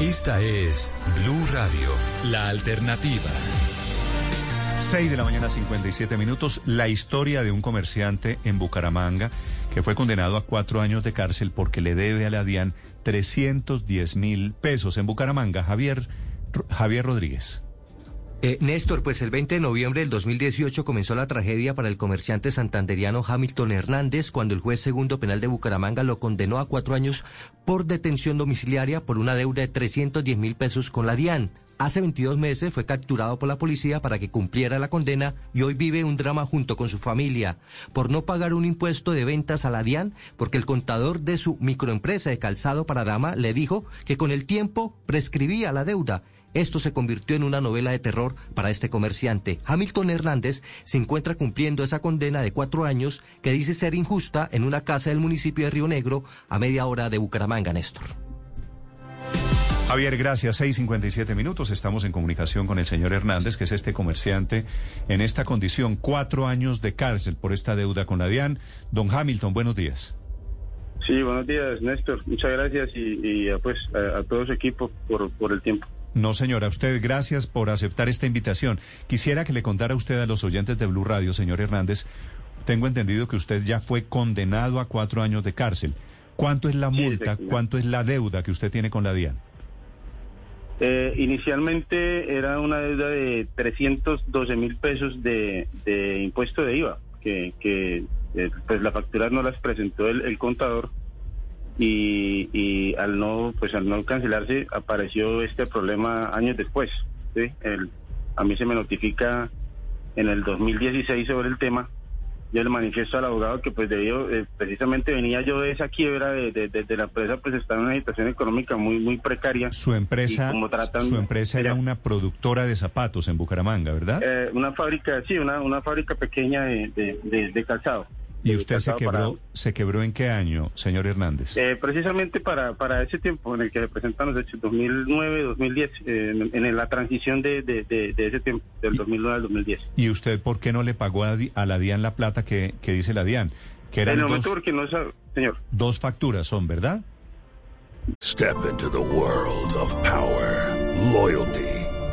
Esta es Blue Radio, la alternativa. 6 de la mañana, 57 minutos. La historia de un comerciante en Bucaramanga que fue condenado a cuatro años de cárcel porque le debe a la DIAN 310 mil pesos en Bucaramanga. Javier, Javier Rodríguez. Eh, Néstor, pues el 20 de noviembre del 2018 comenzó la tragedia para el comerciante santanderiano Hamilton Hernández cuando el juez segundo penal de Bucaramanga lo condenó a cuatro años por detención domiciliaria por una deuda de 310 mil pesos con la DIAN. Hace 22 meses fue capturado por la policía para que cumpliera la condena y hoy vive un drama junto con su familia por no pagar un impuesto de ventas a la DIAN porque el contador de su microempresa de calzado para dama le dijo que con el tiempo prescribía la deuda. Esto se convirtió en una novela de terror para este comerciante. Hamilton Hernández se encuentra cumpliendo esa condena de cuatro años que dice ser injusta en una casa del municipio de Río Negro a media hora de Bucaramanga, Néstor. Javier, gracias. 6.57 minutos. Estamos en comunicación con el señor Hernández, que es este comerciante en esta condición. Cuatro años de cárcel por esta deuda con la DIAN. Don Hamilton, buenos días. Sí, buenos días, Néstor. Muchas gracias y, y pues a, a, todo su equipo por, por el tiempo. No, señora, usted gracias por aceptar esta invitación. Quisiera que le contara a usted a los oyentes de Blue Radio, señor Hernández. Tengo entendido que usted ya fue condenado a cuatro años de cárcel. ¿Cuánto es la multa? ¿Cuánto es la deuda que usted tiene con la DIAN? Eh, inicialmente era una deuda de 312 mil pesos de, de, impuesto de IVA, que, que eh, pues la factura no las presentó el, el contador y, y, al no pues al no cancelarse apareció este problema años después. ¿sí? El, a mí se me notifica en el 2016 sobre el tema yo le manifiesto al abogado que pues debido, eh, precisamente venía yo de esa quiebra de, de, de, la empresa, pues está en una situación económica muy muy precaria. Su empresa, tratan, su empresa era una productora de zapatos en Bucaramanga, ¿verdad? Eh, una fábrica, sí, una, una fábrica pequeña de, de calzado. ¿Y usted se quebró, se quebró en qué año, señor Hernández? Eh, precisamente para, para ese tiempo en el que se presentan los hechos, 2009, 2010, eh, en, en, la transición de, de, de, de, ese tiempo, del 2009 al 2010. ¿Y usted por qué no le pagó a, a la DIAN la plata que, que dice la DIAN? Que eran en el momento dos, porque no sabe, señor. Dos facturas son, ¿verdad? Step into the world of power, loyalty.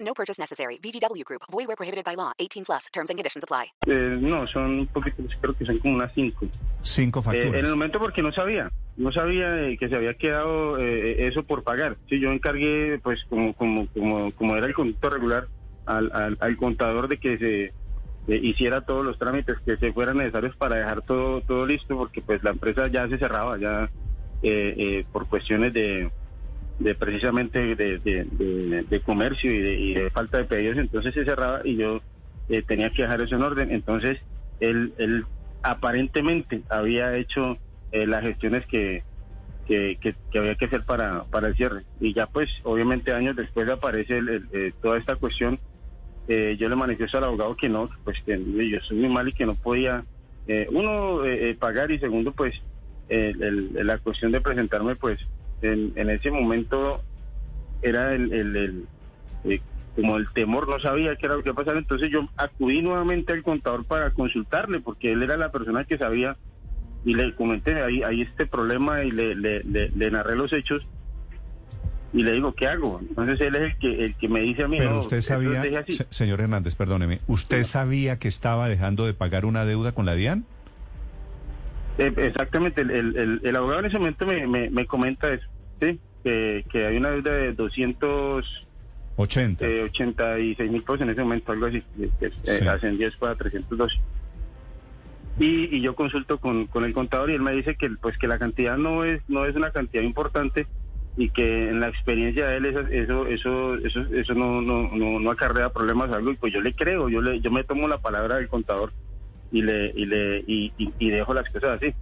No purchase necessary. VGW Group. Void where prohibited by law. 18 plus. Terms and conditions apply. Eh, no, son un poquito, creo que son como unas cinco. Cinco facturas. Eh, en el momento porque no sabía. No sabía eh, que se había quedado eh, eso por pagar. Sí, yo encargué, pues, como como como como era el conducto regular, al, al, al contador de que se hiciera todos los trámites que se fueran necesarios para dejar todo todo listo, porque pues la empresa ya se cerraba, ya por cuestiones de de precisamente de, de, de, de comercio y, de, falta de pedidos, entonces se cerraba y yo eh, tenía que dejar eso en orden. Entonces él, él aparentemente había hecho eh, las gestiones que, que, había que hacer para, para el cierre. Y ya pues obviamente años después aparece el, el, eh, toda esta cuestión. yo le manifiesto al abogado que no, pues que yo soy muy mal y que no podía, uno, pagar y segundo pues la cuestión de presentarme pues en, en ese momento era el, el, el eh, como el temor, no sabía qué era lo que pasaba, entonces yo acudí nuevamente al contador para consultarle, porque él era la persona que sabía, y le comenté, ahí, hay este problema, y le, le, le, le, narré los hechos, y le digo, ¿qué hago? Entonces él es el que, el que me dice a mí, Pero no, usted sabía, señor Hernández, perdóneme, ¿usted sabía que estaba dejando de pagar una deuda con la DIAN? Eh, exactamente, el, el, el, abogado en ese momento me, me, me comenta eso, ¿sí? Que, que, hay una deuda de 200, 80. eh, 86 mil pesos en ese momento, algo así, eh, eh, Sí. ascendió a 312. Y, y yo consulto con, con el contador y él me dice que pues que la cantidad no es no es una cantidad importante y que en la experiencia de él eso eso eso eso, eso no, no, no, no acarrea problemas algo y pues yo le creo yo le yo me tomo la palabra del contador y le y le y, y- y dejo las cosas así.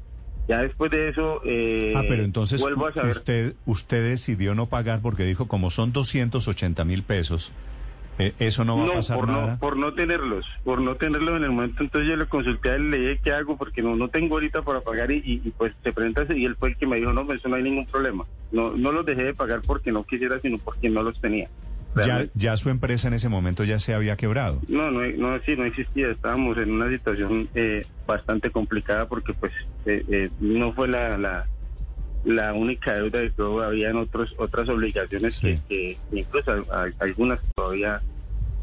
Ya después de eso eh, ah, pero entonces vuelvo a saber. usted, usted decidió no pagar porque dijo, como son 280 mil pesos, eh, eso no va a pasar por nada. no por no tenerlos por no tenerlos en el momento. Entonces yo le consulté a él le dije qué hago porque no no tengo ahorita para pagar y, y- y, pues se presenta ese- y él fue el que me dijo no eso no hay ningún problema. No no los dejé de pagar porque no quisiera sino porque no los tenía Ya, ya su empresa en ese momento ya se había quebrado. no no no sí no existía estábamos en una situación eh, bastante complicada porque pues eh, eh, no fue la, la la única deuda que luego había en otros otras obligaciones Sí. que, que incluso a- a- algunas todavía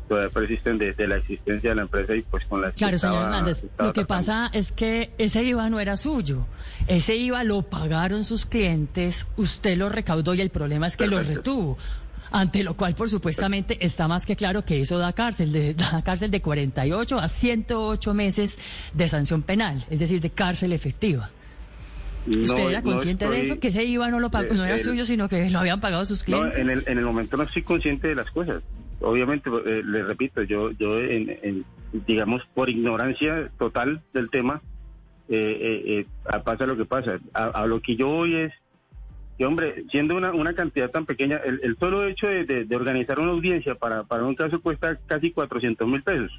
todavía persisten de, de la existencia de la empresa y pues con que Claro, señor estaba- Hernández, estaba lo que tratando. pasa es que ese IVA no era suyo. Ese IVA lo pagaron sus clientes, usted lo recaudó y el problema es que lo retuvo. Ante lo cual, por supuestamente, está más que claro que eso da cárcel, de, da cárcel de 48 a 108 meses de sanción penal, es decir, de cárcel efectiva. No, ¿Usted era no consciente de eso? Que ese IVA no lo pagó, no era el- suyo, sino que lo habían pagado sus No, clientes. en el, en el momento no estoy consciente de las cosas. Obviamente, eh, le repito, yo, yo en, en, digamos, por ignorancia total del tema, eh, eh, eh, pasa lo que pasa. A, a lo que yo voy es que, hombre, siendo una, una cantidad tan pequeña, el, el solo hecho de, de- de organizar una audiencia para, para un caso cuesta casi 400 mil pesos.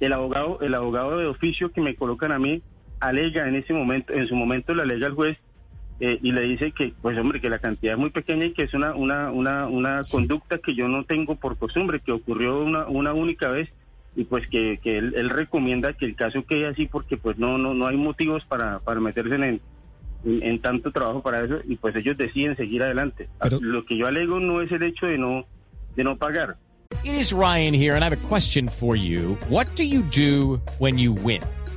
El abogado, el abogado de oficio que me colocan a mí alega en ese momento, en su momento le alega al juez eh, y le dice que, pues hombre, que la cantidad es muy pequeña y que es una una una, una conducta que yo no tengo por costumbre, que ocurrió una, una única vez y pues que, que él, él recomienda que el caso quede así porque pues no no no hay motivos para, para meterse en, en, en tanto trabajo para eso y pues ellos deciden seguir adelante. Pero- Lo que yo alego no es el hecho de no de no pagar. It is Ryan here, and I have a question for you. What do you do when you win?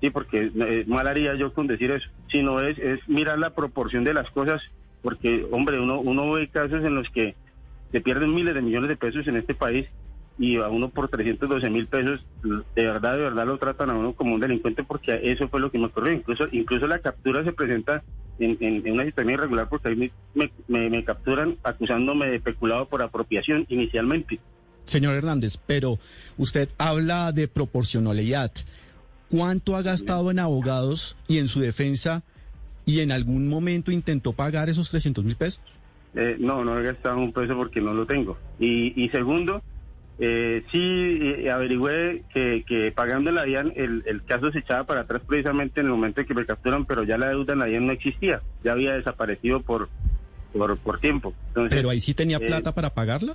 Sí, porque eh, mal haría yo con decir eso, sino es, es mirar la proporción de las cosas, porque, hombre, uno, uno ve casos en los que se pierden miles de millones de pesos en este país y a uno por 312 mil pesos, de verdad, de verdad lo tratan a uno como un delincuente porque eso fue lo que me ocurrió. Incluso, incluso la captura se presenta en, en- una situación irregular porque ahí me, me- me- me capturan acusándome de peculado por apropiación inicialmente. Señor Hernández, pero usted habla de proporcionalidad. ¿Cuánto ha gastado en abogados y en su defensa y en algún momento intentó pagar esos 300 mil pesos? Eh, no, no he gastado un peso porque no lo tengo. Y, y segundo, eh, sí eh, averigüé que, que pagando la DIAN el, el caso se echaba para atrás precisamente en el momento en que me capturan, pero ya la deuda en la DIAN no existía, ya había desaparecido por, por, por tiempo. Entonces, Pero ahí sí tenía eh, plata para pagarla.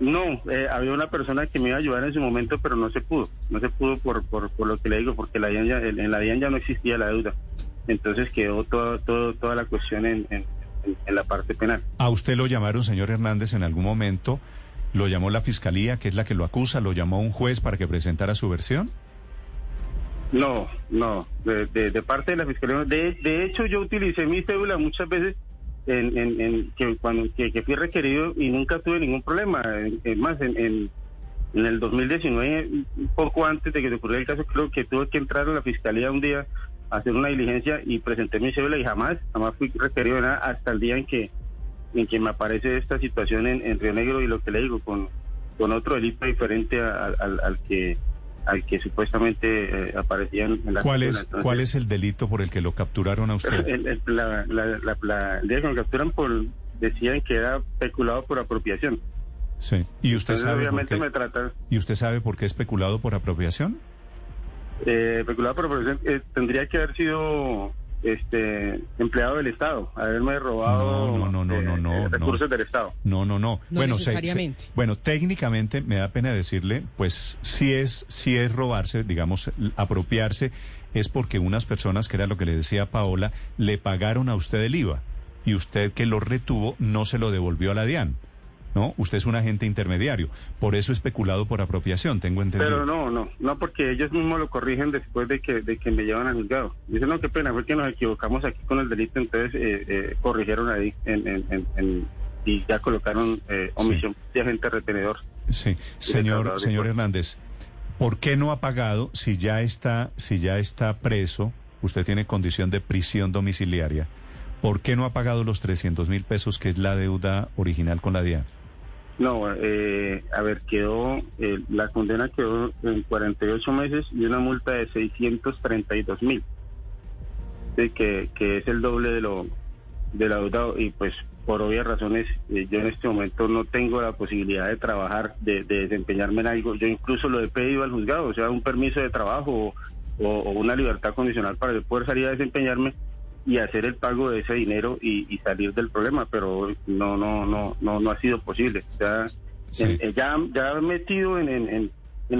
No, eh, había una persona que me iba a ayudar en su momento, pero no se pudo. No se pudo por, por, por lo que le digo, porque la DIAN ya, en la DIAN ya no existía la deuda. Entonces quedó todo, todo, toda la cuestión en, en, la parte penal. ¿A usted lo llamaron, señor Hernández, en algún momento? ¿Lo llamó la fiscalía, que es la que lo acusa? ¿Lo llamó un juez para que presentara su versión? No, no, de, de, de parte de la fiscalía. De, de hecho, yo utilicé mi cédula muchas veces en, en, en que cuando que, que fui requerido y nunca tuve ningún problema. En más, en, en, en el 2019, un poco antes de que se ocurriera el caso, creo que tuve que entrar a la fiscalía un día a hacer una diligencia y presenté mi cédula y jamás, jamás fui requerido de nada hasta el día en que en que me aparece esta situación en, en Río Negro y lo que le digo con, con otro delito diferente al, al que al que supuestamente eh, aparecían en la ¿Cuál es, Entonces, ¿Cuál es el delito por el que lo capturaron a usted? el, el- la, la, la, la- el día que me capturan por decían que era peculado por apropiación. Sí. ¿Y usted Entonces, sabe por obviamente qué? me tratan ¿Y usted sabe por qué especulado por apropiación? eh, peculado por apropiación. eh, tendría que haber sido este empleado del Estado, haberme robado No, no, no, eh, no, no, eh, no. recursos del Estado. No, no, no. No bueno, se- se- necesariamente. bueno, técnicamente me da pena decirle, pues sí es, sí es robarse, digamos, apropiarse, es porque unas personas, que era lo que le decía Paola, le pagaron a usted el IVA y usted que lo retuvo no se lo devolvió a la DIAN. ¿No? Usted es un agente intermediario. Por eso especulado por apropiación, tengo entendido. Pero no, no, no porque ellos mismos lo corrigen después de que de que me llevan al juzgado. Dicen, no, qué pena, fue que nos equivocamos aquí con el delito, entonces eh, eh, corrigieron ahí en, en- en- en- y ya colocaron eh, omisión de agente retenedor. Sí, señor, señor. Hernández, ¿por qué no ha pagado si ya está, si ya está preso? Usted tiene condición de prisión domiciliaria. ¿Por qué no ha pagado los 300 mil pesos que es la deuda original con la DIAN? No, eh, a ver, quedó, eh, la condena quedó en 48 meses y una multa de 632 mil, sí, que, que es el doble de lo de la deuda y pues por obvias razones eh, yo en este momento no tengo la posibilidad de trabajar, de, de desempeñarme en algo. Yo incluso lo he pedido al juzgado, o sea, un permiso de trabajo o, o una libertad condicional para yo poder salir a desempeñarme y hacer el pago de ese dinero y, y salir del problema, pero no, no, no, no, no ha sido posible. Sea, Sí. eh, ya, ya metido en, en, en-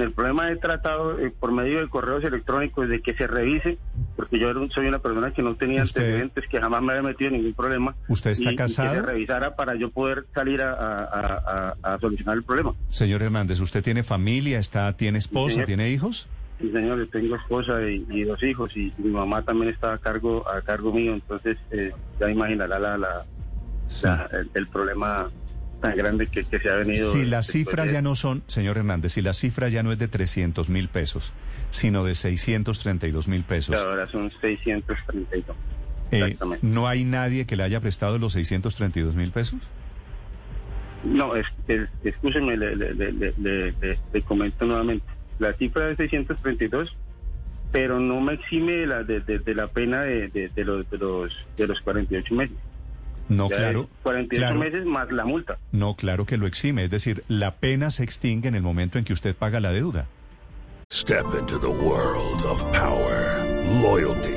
el problema he tratado eh, por medio de correos electrónicos de que se revise, porque yo era un- soy una persona que no tenía Usted- antecedentes, que jamás me había metido en ningún problema. ¿Usted está y- y que casado? se revisara para yo poder salir a, a- a- a- a solucionar el problema. Señor Hernández, ¿usted tiene familia, está, tiene esposa, tiene hijos? Sí, señor, yo tengo esposa y, y dos hijos y, mi mamá también está a cargo a cargo mío, entonces eh, ya imaginará la, la, la- el, el problema tan grande que, que se ha venido. Si las cifras de- ya no son, señor Hernández, si la cifra ya no es de 300 mil pesos, sino de 632 mil pesos, Ahora son 632. eh, Exactamente. ¿no hay nadie que le haya prestado los 632 mil pesos? No, es, es- escúcheme, le, le, le, le- le- le- le comento nuevamente. La cifra es 632, pero no me exime de la, de, de- de la pena de, de- de los, de, los, de los 48 meses. No, Ya claro. es 48 claro. meses más la multa. No, claro que lo exime. Es decir, la pena se extingue en el momento en que usted paga la deuda. Step into the world of power, loyalty,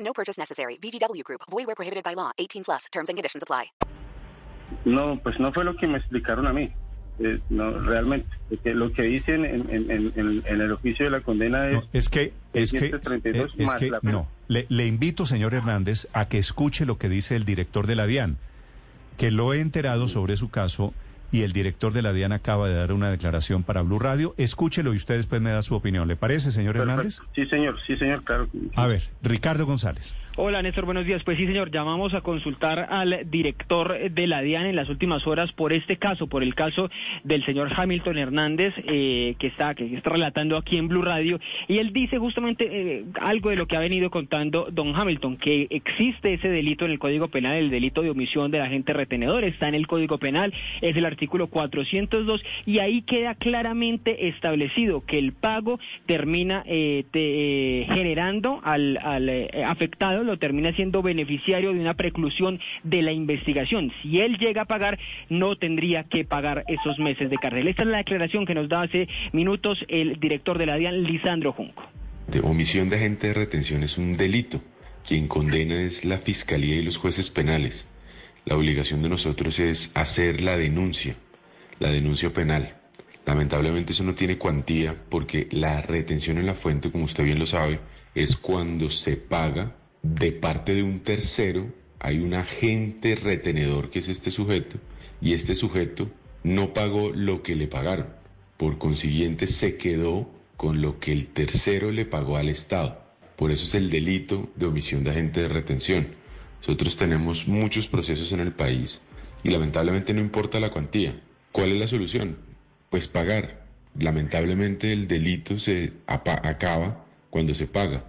No purchase necessary. VGW Group. Void where prohibited by law. 18 plus. Terms and conditions apply. No, pues no fue lo que me explicaron a mí. Eh, no, realmente. Porque lo que dicen en, en, en, en- en el oficio de la condena es... No, es que, es que, 632 es que, no. Le, le invito, señor Hernández, a que escuche lo que dice el director de la DIAN, que lo he enterado sobre su caso y el director de la DIAN acaba de dar una declaración para Blue Radio. Escúchelo y usted después me da su opinión. ¿Le parece, señor Hernández? Sí, señor, sí, señor, claro. A ver, Ricardo González. Hola Néstor, buenos días. Pues sí, señor, llamamos a consultar al director de la DIAN en las últimas horas por este caso, por el caso del señor Hamilton Hernández, eh, que está que está relatando aquí en Blue Radio, y él dice justamente eh, algo de lo que ha venido contando don Hamilton, que existe ese delito en el Código Penal, el delito de omisión del agente retenedor, está en el Código Penal, es el artículo 402, y ahí queda claramente establecido que el pago termina eh, generando al, afectado, lo termina siendo beneficiario de una preclusión de la investigación. Si él llega a pagar, no tendría que pagar esos meses de cárcel. Esta es la declaración que nos da hace minutos el director de la DIAN, Lisandro Junco. De omisión de agente de retención es un delito. Quien condena es la fiscalía y los jueces penales. La obligación de nosotros es hacer la denuncia, la denuncia penal. Lamentablemente eso no tiene cuantía porque la retención en la fuente, como usted bien lo sabe, es cuando se paga de parte de un tercero, hay un agente retenedor que es este sujeto, y este sujeto no pagó lo que le pagaron. Por consiguiente, se quedó con lo que el tercero le pagó al Estado. Por eso es el delito de omisión de agente de retención. Nosotros tenemos muchos procesos en el país y lamentablemente no importa la cuantía. ¿Cuál es la solución? Pues pagar. Lamentablemente el delito se acaba cuando se paga.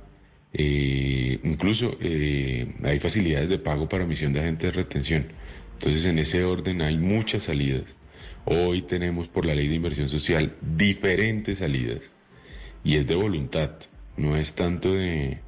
Eh, incluso eh, hay facilidades de pago para omisión de agente de retención. Entonces, en ese orden hay muchas salidas. Hoy tenemos por la ley de inversión social diferentes salidas y es de voluntad, no es tanto de,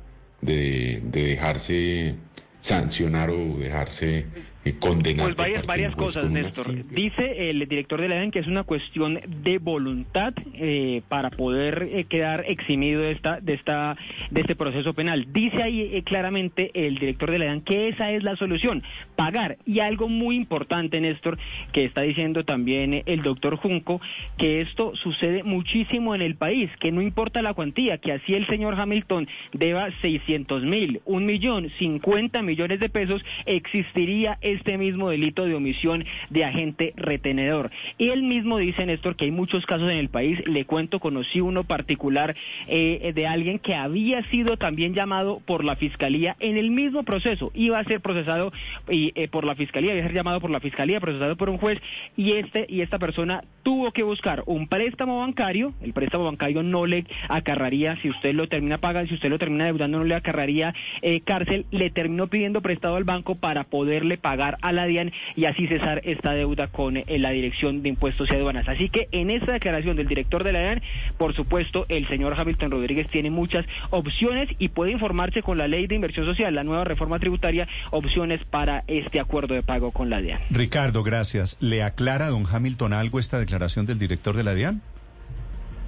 de, de dejarse sancionar o dejarse. Pues varias, varias cosas, Néstor. Dice el director de la EDEN que es una cuestión de voluntad eh, para poder eh, quedar eximido de esta, de esta, de este proceso penal. Dice ahí claramente el director de la EDEN que esa es la solución, pagar. Y algo muy importante, Néstor, que está diciendo también el doctor Junco, que esto sucede muchísimo en el país, que no importa la cuantía, que así el señor Hamilton deba 600 mil, un millón, 50 millones de pesos, existiría este mismo delito de omisión de agente retenedor. Y él mismo dice, Néstor, que hay muchos casos en el país. Le cuento, conocí uno particular eh, de alguien que había sido también llamado por la fiscalía en el mismo proceso. Iba a ser procesado y, eh, por la fiscalía, iba a ser llamado por la fiscalía, procesado por un juez, y este y esta persona tuvo que buscar un préstamo bancario. El préstamo bancario no le acarraría, si usted lo termina pagando, si usted lo termina deudando, no le acarraría eh, cárcel. Le terminó pidiendo prestado al banco para poderle pagar a la DIAN y así cesar esta deuda con eh, la Dirección de Impuestos y Aduanas. Así que en esta declaración del director de la DIAN, por supuesto, el señor Hamilton Rodríguez tiene muchas opciones y puede informarse con la ley de inversión social, la nueva reforma tributaria, opciones para este acuerdo de pago con la DIAN. Ricardo, gracias. ¿Le aclara don Hamilton algo esta declaración del director de la DIAN?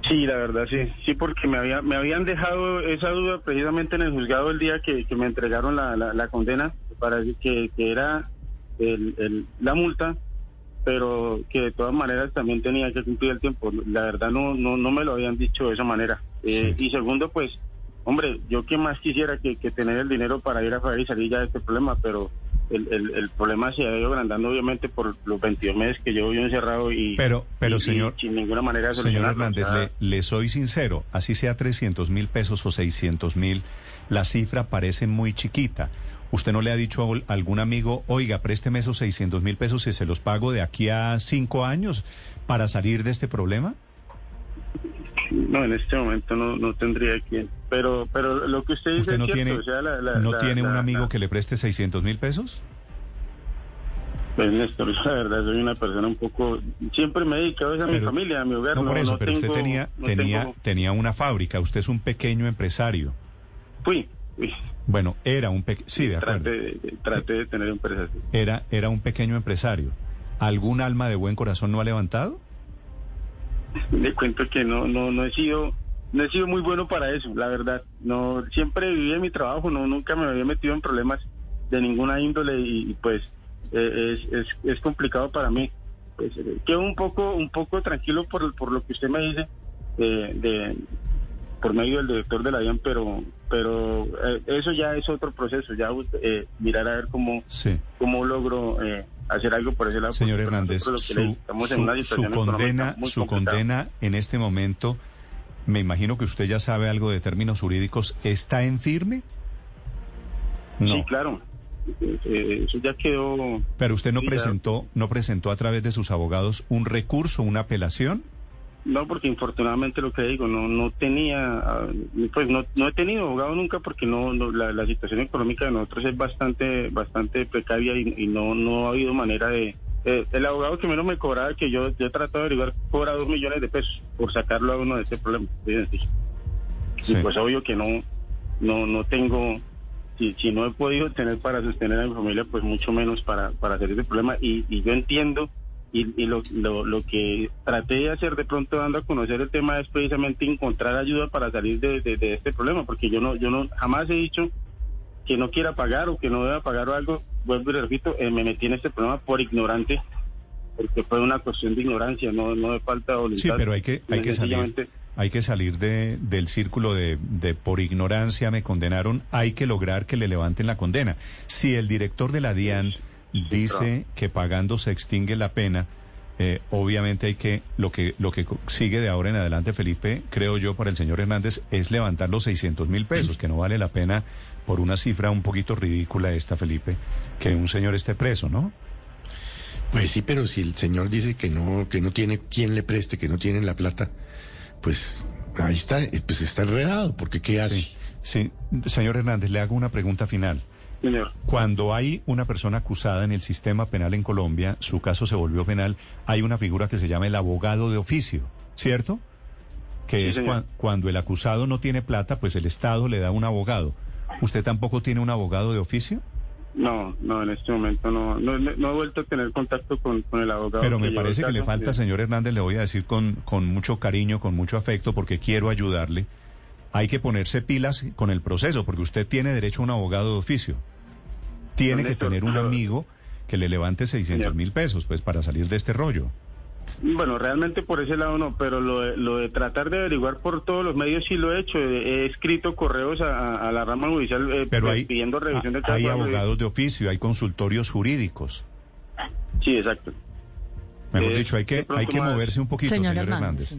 Sí, la verdad sí, sí, porque me había me habían dejado esa duda precisamente en el juzgado el día que, me entregaron la, la, condena para que, que era el, la multa, pero que de todas maneras también tenía que cumplir el tiempo. La verdad no no, no me lo habían dicho de esa manera. Eh, y segundo, pues, hombre, yo que más quisiera que, tener el dinero para ir a pagar y salir ya de este problema, pero el, el, problema se ha ido agrandando obviamente por los 22 meses que llevo yo encerrado y pero pero señor sin ninguna manera de señor Hernández le, le, soy sincero así sea 300 mil pesos o 600 mil la cifra parece muy chiquita ¿Usted no le ha dicho a algún amigo, oiga, présteme esos 600 mil pesos y se los pago de aquí a cinco años para salir de este problema? No, en este momento no, no tendría quien. Pero, pero lo que usted dice ¿Usted no es tiene, ¿no tiene un amigo que le preste 600 mil pesos? Pues Néstor, la verdad soy una persona un poco... Siempre me he dedicado a mi familia, a mi hogar. No, por eso, pero usted tenía, tenía, tenía una fábrica, usted es un pequeño empresario. Fui, bueno, era un pequeño... Sí, de acuerdo. Traté, de tener empresa. Era, era un pequeño empresario. ¿Algún alma de buen corazón no ha levantado? Le cuento que no, no, no he sido, no he sido muy bueno para eso, la verdad. No, siempre viví en mi trabajo, no, nunca me había metido en problemas de ninguna índole y, pues eh, es, es, es, complicado para mí. Pues, eh, quedo un poco, un poco tranquilo por, por lo que usted me dice eh, de, por medio del director de la DIAN, pero pero eh, eso ya es otro proceso, ya eh, mirar a ver cómo, cómo logro eh, hacer algo por ese lado. Señor Hernández, su, condena, su condena en este momento, me imagino que usted ya sabe algo de términos jurídicos, ¿está en firme? Sí, claro. Eso ya quedó. Pero usted no presentó, no presentó a través de sus abogados un recurso, una apelación. No, porque infortunadamente lo que digo, no no tenía, ah, pues no, no he tenido abogado nunca porque no, la, situación económica de nosotros es bastante bastante precaria y, no no ha habido manera de... Eh, el abogado que menos me cobraba, que yo, yo he tratado de averiguar, cobra dos millones de pesos por sacarlo a uno de este problema. Y pues obvio que no, no, no tengo, si, si no he podido tener para sostener a mi familia, pues mucho menos para, para hacer ese problema. Y, y yo entiendo y, lo, lo, que traté de hacer de pronto dando a conocer el tema es precisamente encontrar ayuda para salir de, este problema, porque yo no, yo no jamás he dicho que no quiera pagar o que no deba pagar o algo, vuelvo y repito, eh, me metí en este problema por ignorante, porque fue una cuestión de ignorancia, no, no de falta de voluntad. Sí, pero hay que, hay que salir, hay que salir de, del círculo de, de por ignorancia me condenaron, hay que lograr que le levanten la condena. Si el director de la DIAN dice que pagando se extingue la pena. Eh, obviamente hay que lo que lo que sigue de ahora en adelante, Felipe, creo yo, para el señor Hernández, es levantar los 600 mil pesos, que no vale la pena por una cifra un poquito ridícula esta, Felipe, que un señor esté preso, ¿no? Pues sí, pero si el señor dice que no que no tiene quien le preste, que no tiene la plata, pues ahí está, pues está enredado, porque ¿qué hace? sí. señor Hernández, le hago una pregunta final. Señor. Cuando hay una persona acusada en el sistema penal en Colombia, su caso se volvió penal, hay una figura que se llama el abogado de oficio, ¿cierto? Que es cuando el acusado no tiene plata, pues el Estado le da un abogado. ¿Usted tampoco tiene un abogado de oficio? No, no, en este momento no, no, he vuelto a tener contacto con, el abogado. Pero me parece que le falta, señor Hernández, le voy a decir con, con mucho cariño, con mucho afecto, porque quiero ayudarle. Hay que ponerse pilas con el proceso, porque usted tiene derecho a un abogado de oficio. Tiene que tener un amigo que le levante 600 mil pesos, pues, para salir de este rollo. Bueno, realmente por ese lado no, pero lo de, lo de tratar de averiguar por todos los medios sí lo he hecho. He, escrito correos a, la rama judicial eh, pero pues, pidiendo revisión de caso. Hay abogados de oficio, hay consultorios jurídicos. Sí, exacto. Mejor eh, dicho, hay que, hay que moverse un poquito, señor, Hernández.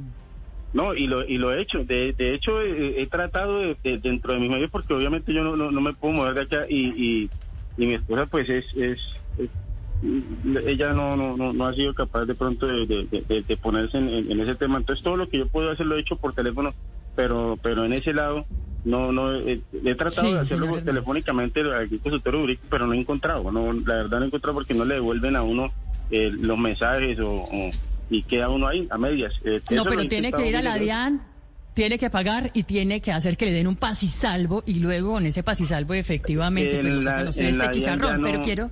No, y lo, y lo he hecho. De, de hecho, he, tratado de, dentro de mis medios, porque obviamente yo no, no, me puedo mover de acá y, y, y mi esposa pues es, es ella no, no, no, ha sido capaz de pronto de, ponerse en, ese tema. Entonces todo lo que yo puedo hacer lo he hecho por teléfono, pero pero en ese lado no no eh, he, tratado de hacerlo telefónicamente al consultorio pero no he encontrado. no La verdad no he encontrado porque no le devuelven a uno eh, los mensajes o, y queda uno ahí a medias. Eh, no, pero tiene que ir a la DIAN tiene que pagar y tiene que hacer que le den un pasisalvo y luego con ese pasisalvo efectivamente pues, no este chicharrón, pero quiero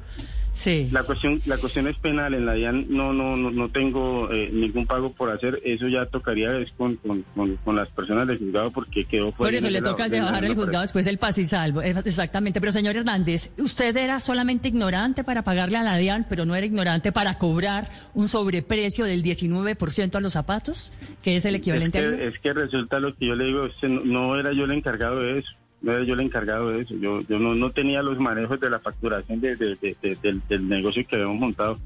Sí. La cuestión, la cuestión es penal. En la DIAN no, no, no, no tengo eh, ningún pago por hacer. Eso ya tocaría es con, con, las personas del juzgado porque quedó fuera. Por eso le toca llevar el juzgado después el paz y salvo. Exactamente. Pero señor Hernández, usted era solamente ignorante para pagarle a la DIAN, pero no era ignorante para cobrar un sobreprecio del 19% a los zapatos, que es el equivalente es que, a. Es que resulta lo que yo le digo, no era yo el encargado de eso no era yo el encargado de eso. Yo, yo no, no tenía los manejos de la facturación de, del, negocio que habíamos montado.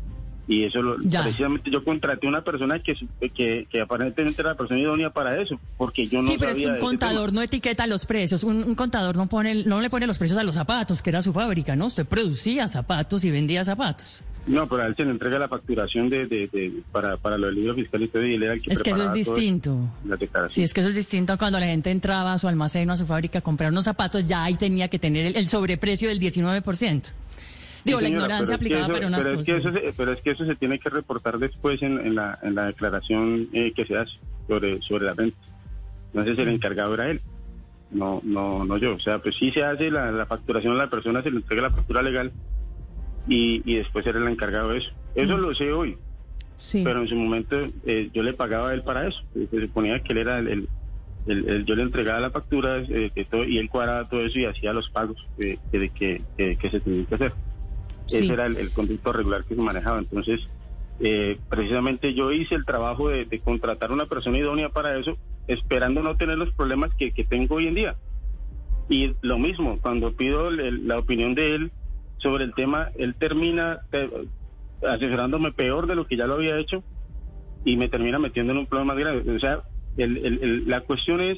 Y eso, lo, precisamente yo contraté una persona que, que, aparentemente era la persona idónea para eso, porque yo no Sí, pero es un contador no etiqueta los precios, un, contador no pone no le pone los precios a los zapatos, que era su fábrica, ¿no? Usted producía zapatos y vendía zapatos. No, pero a él se le entrega la facturación de, de, para, para lo del libro fiscal y todo, y él era el que Es que eso es distinto. sí, es que eso es distinto cuando la gente entraba a su almacén o a su fábrica a comprar unos zapatos, ya ahí tenía que tener el, sobreprecio del 19%. Digo, la ignorancia aplicada para unas pero cosas. Es que eso se, pero es que eso se tiene que reportar después en, en, la, en la declaración eh, que se hace sobre, sobre la venta. Entonces el encargado era él, no, no, no yo. O sea, pues sí se hace la, la facturación a la persona, se le entrega la factura legal y, y después era el encargado de eso. Eso lo sé hoy. Sí. Pero en su momento eh, yo le pagaba a él para eso. Se suponía que él era el, el, yo le entregaba la factura eh, y él cuadraba todo eso y hacía los pagos eh, de que, que, se tenía que hacer. Ese era el, conducto regular que se manejaba. Entonces, precisamente yo hice el trabajo de, de, contratar una persona idónea para eso, esperando no tener los problemas que, que tengo hoy en día. Y lo mismo, cuando pido la opinión de él, sobre el tema, él termina eh, asesorándome peor de lo que ya lo había hecho y me termina metiendo en un problema más grave. O sea, el, el, el, la cuestión es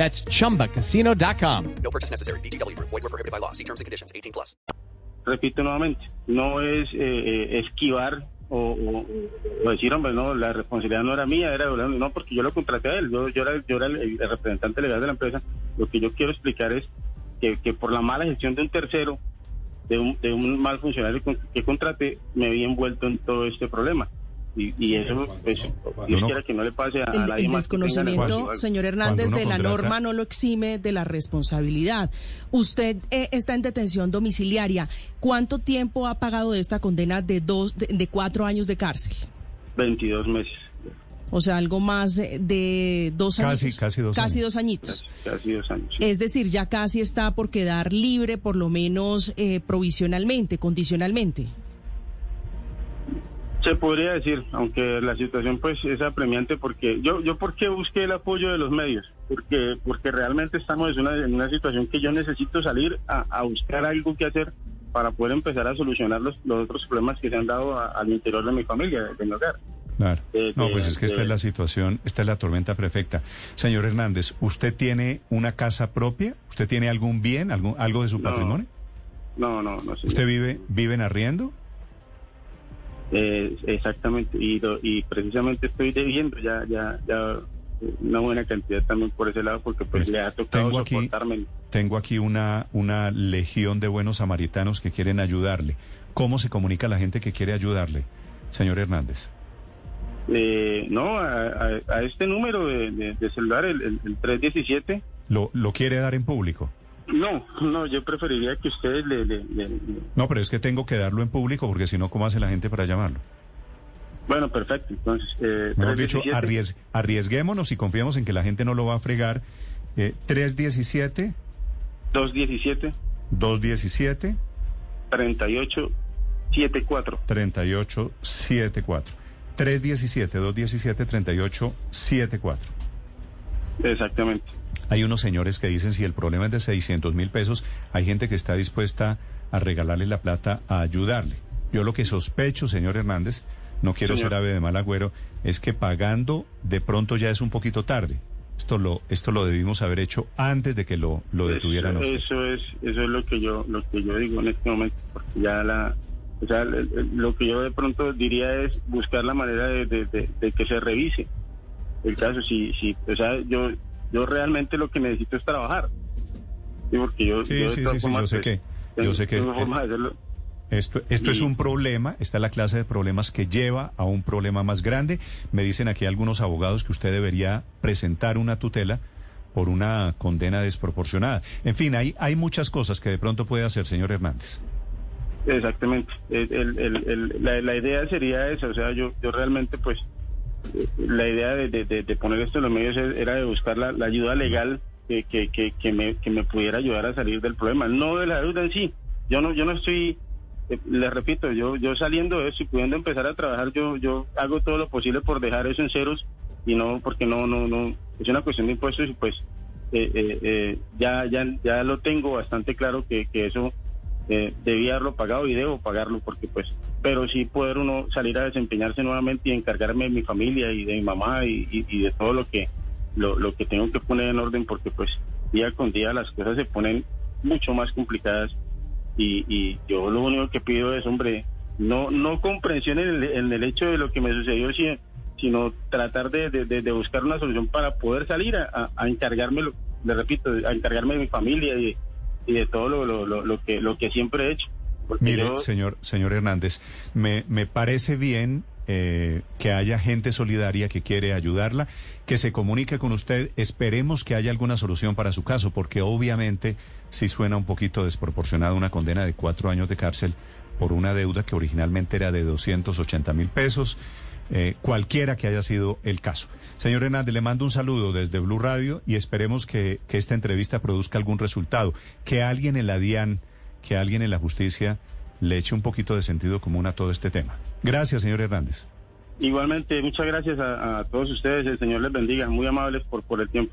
That's chumbacasino.com. No purchase necessary. BGW. Void were prohibited by law. See terms and conditions 18 plus. Repito nuevamente, no es eh, eh, esquivar o, o, decir, hombre, no, la responsabilidad no era mía, era de no, porque yo lo contraté a él, yo, yo era, yo era el, representante legal de la empresa. Lo que yo quiero explicar es que, que por la mala gestión de un tercero, de un, de un mal funcionario que contraté, me vi envuelto en todo este problema. Y, eso, pues, quiera que no le pase a, el, nadie el desconocimiento, señor Hernández, de la norma no lo exime de la responsabilidad. Usted eh, está en detención domiciliaria. ¿Cuánto tiempo ha pagado de esta condena de dos, de, cuatro años de cárcel? 22 meses. O sea, algo más de dos años. Casi, casi dos casi años. Dos añitos. Casi, dos años. Es decir, ya casi está por quedar libre, por lo menos eh, provisionalmente, condicionalmente. Se podría decir, aunque la situación pues es apremiante porque yo yo por qué busqué el apoyo de los medios, porque porque realmente estamos en una, en una situación que yo necesito salir a, buscar algo que hacer para poder empezar a solucionar los, los otros problemas que se han dado a- al interior de mi familia, de mi hogar. Claro. De- No, pues es que esta es la situación, esta es la tormenta perfecta. Señor Hernández, ¿usted tiene una casa propia? ¿Usted tiene algún bien, algún, algo de su No. patrimonio? No, no, no. señor. ¿Usted vive, vive en arriendo? Eh, exactamente, y, lo- y precisamente estoy debiendo ya, ya, ya una buena cantidad también por ese lado, porque pues le ha tocado Tengo aquí, soportarme. tengo aquí una, una legión de buenos samaritanos que quieren ayudarle. ¿Cómo se comunica la gente que quiere ayudarle, señor Hernández? Eh, no, a, a- a este número de, de- de celular, el, el- el 317, ¿Lo, ¿Lo quiere dar en público? No, no, yo preferiría que ustedes le... le- le- le- No, pero es que tengo que darlo en público porque si no, ¿cómo hace la gente para llamarlo? Bueno, perfecto, entonces... Eh, Mejor dicho, 317, arries- arriesguémonos y confiemos en que la gente no lo va a fregar. Eh, 317 217 217 3874 3874. 317 217 3874. Exactamente. Hay unos señores que dicen si el problema es de 600 mil pesos, hay gente que está dispuesta a regalarle la plata a ayudarle. Yo lo que sospecho, señor Hernández, no quiero Señor. ser ave de mal agüero, es que pagando de pronto ya es un poquito tarde. Esto lo, esto lo debimos haber hecho antes de que lo, lo detuvieran a eso, es eso es lo que yo lo que yo digo en este momento porque ya la o sea lo que yo de pronto diría es buscar la manera de, de- de- de que se revise el caso si si o sea yo yo realmente lo que necesito es trabajar Sí, porque yo, Sí, yo sí, sí, sí, yo sé pues, que- yo sé que- hacerlo. Esto, esto es un problema, esta es la clase de problemas que lleva a un problema más grande. Me dicen aquí algunos abogados que usted debería presentar una tutela por una condena desproporcionada. En fin, hay, hay muchas cosas que de pronto puede hacer, señor Hernández. Exactamente. El- el- el- el- la, la idea sería esa, o sea, yo, yo realmente pues eh, la idea de, poner esto en los medios era de buscar la, ayuda legal que, que, que, que me, que me pudiera ayudar a salir del problema, no de la deuda en sí. Yo no, yo no estoy, eh, les repito, yo, yo saliendo de eso y pudiendo empezar a trabajar, yo, yo hago todo lo posible por dejar eso en ceros y no, porque no, no, no, es una cuestión de impuestos y pues eh, eh, eh, ya, ya, ya lo tengo bastante claro que, que eso eh, debía haberlo pagado y debo pagarlo porque pues pero sí poder uno salir a desempeñarse nuevamente y encargarme de mi familia y de mi mamá y, de todo lo que lo, que tengo que poner en orden porque pues día con día las cosas se ponen mucho más complicadas. Y, y yo lo único que pido es hombre no no comprensión en el, en el hecho de lo que me sucedió si- sino tratar de, de- buscar una solución para poder salir a, a, encargarme le repito a encargarme de mi familia y, y de todo lo, lo, lo, que lo que siempre he hecho Mire, yo- señor, señor Hernández, me, me parece bien eh, que haya gente solidaria que quiere ayudarla, que se comunique con usted. Esperemos que haya alguna solución para su caso, porque obviamente sí suena un poquito desproporcionada una condena de cuatro años de cárcel por una deuda que originalmente era de 280 mil pesos. eh, cualquiera que haya sido el caso. Señor Hernández, le mando un saludo desde Blue Radio y esperemos que, que esta entrevista produzca algún resultado. Que alguien en la DIAN, que alguien en la justicia le eche un poquito de sentido común a todo este tema. Gracias, señor Hernández. igualmente muchas gracias a, todos ustedes el señor les bendiga muy amables por por el tiempo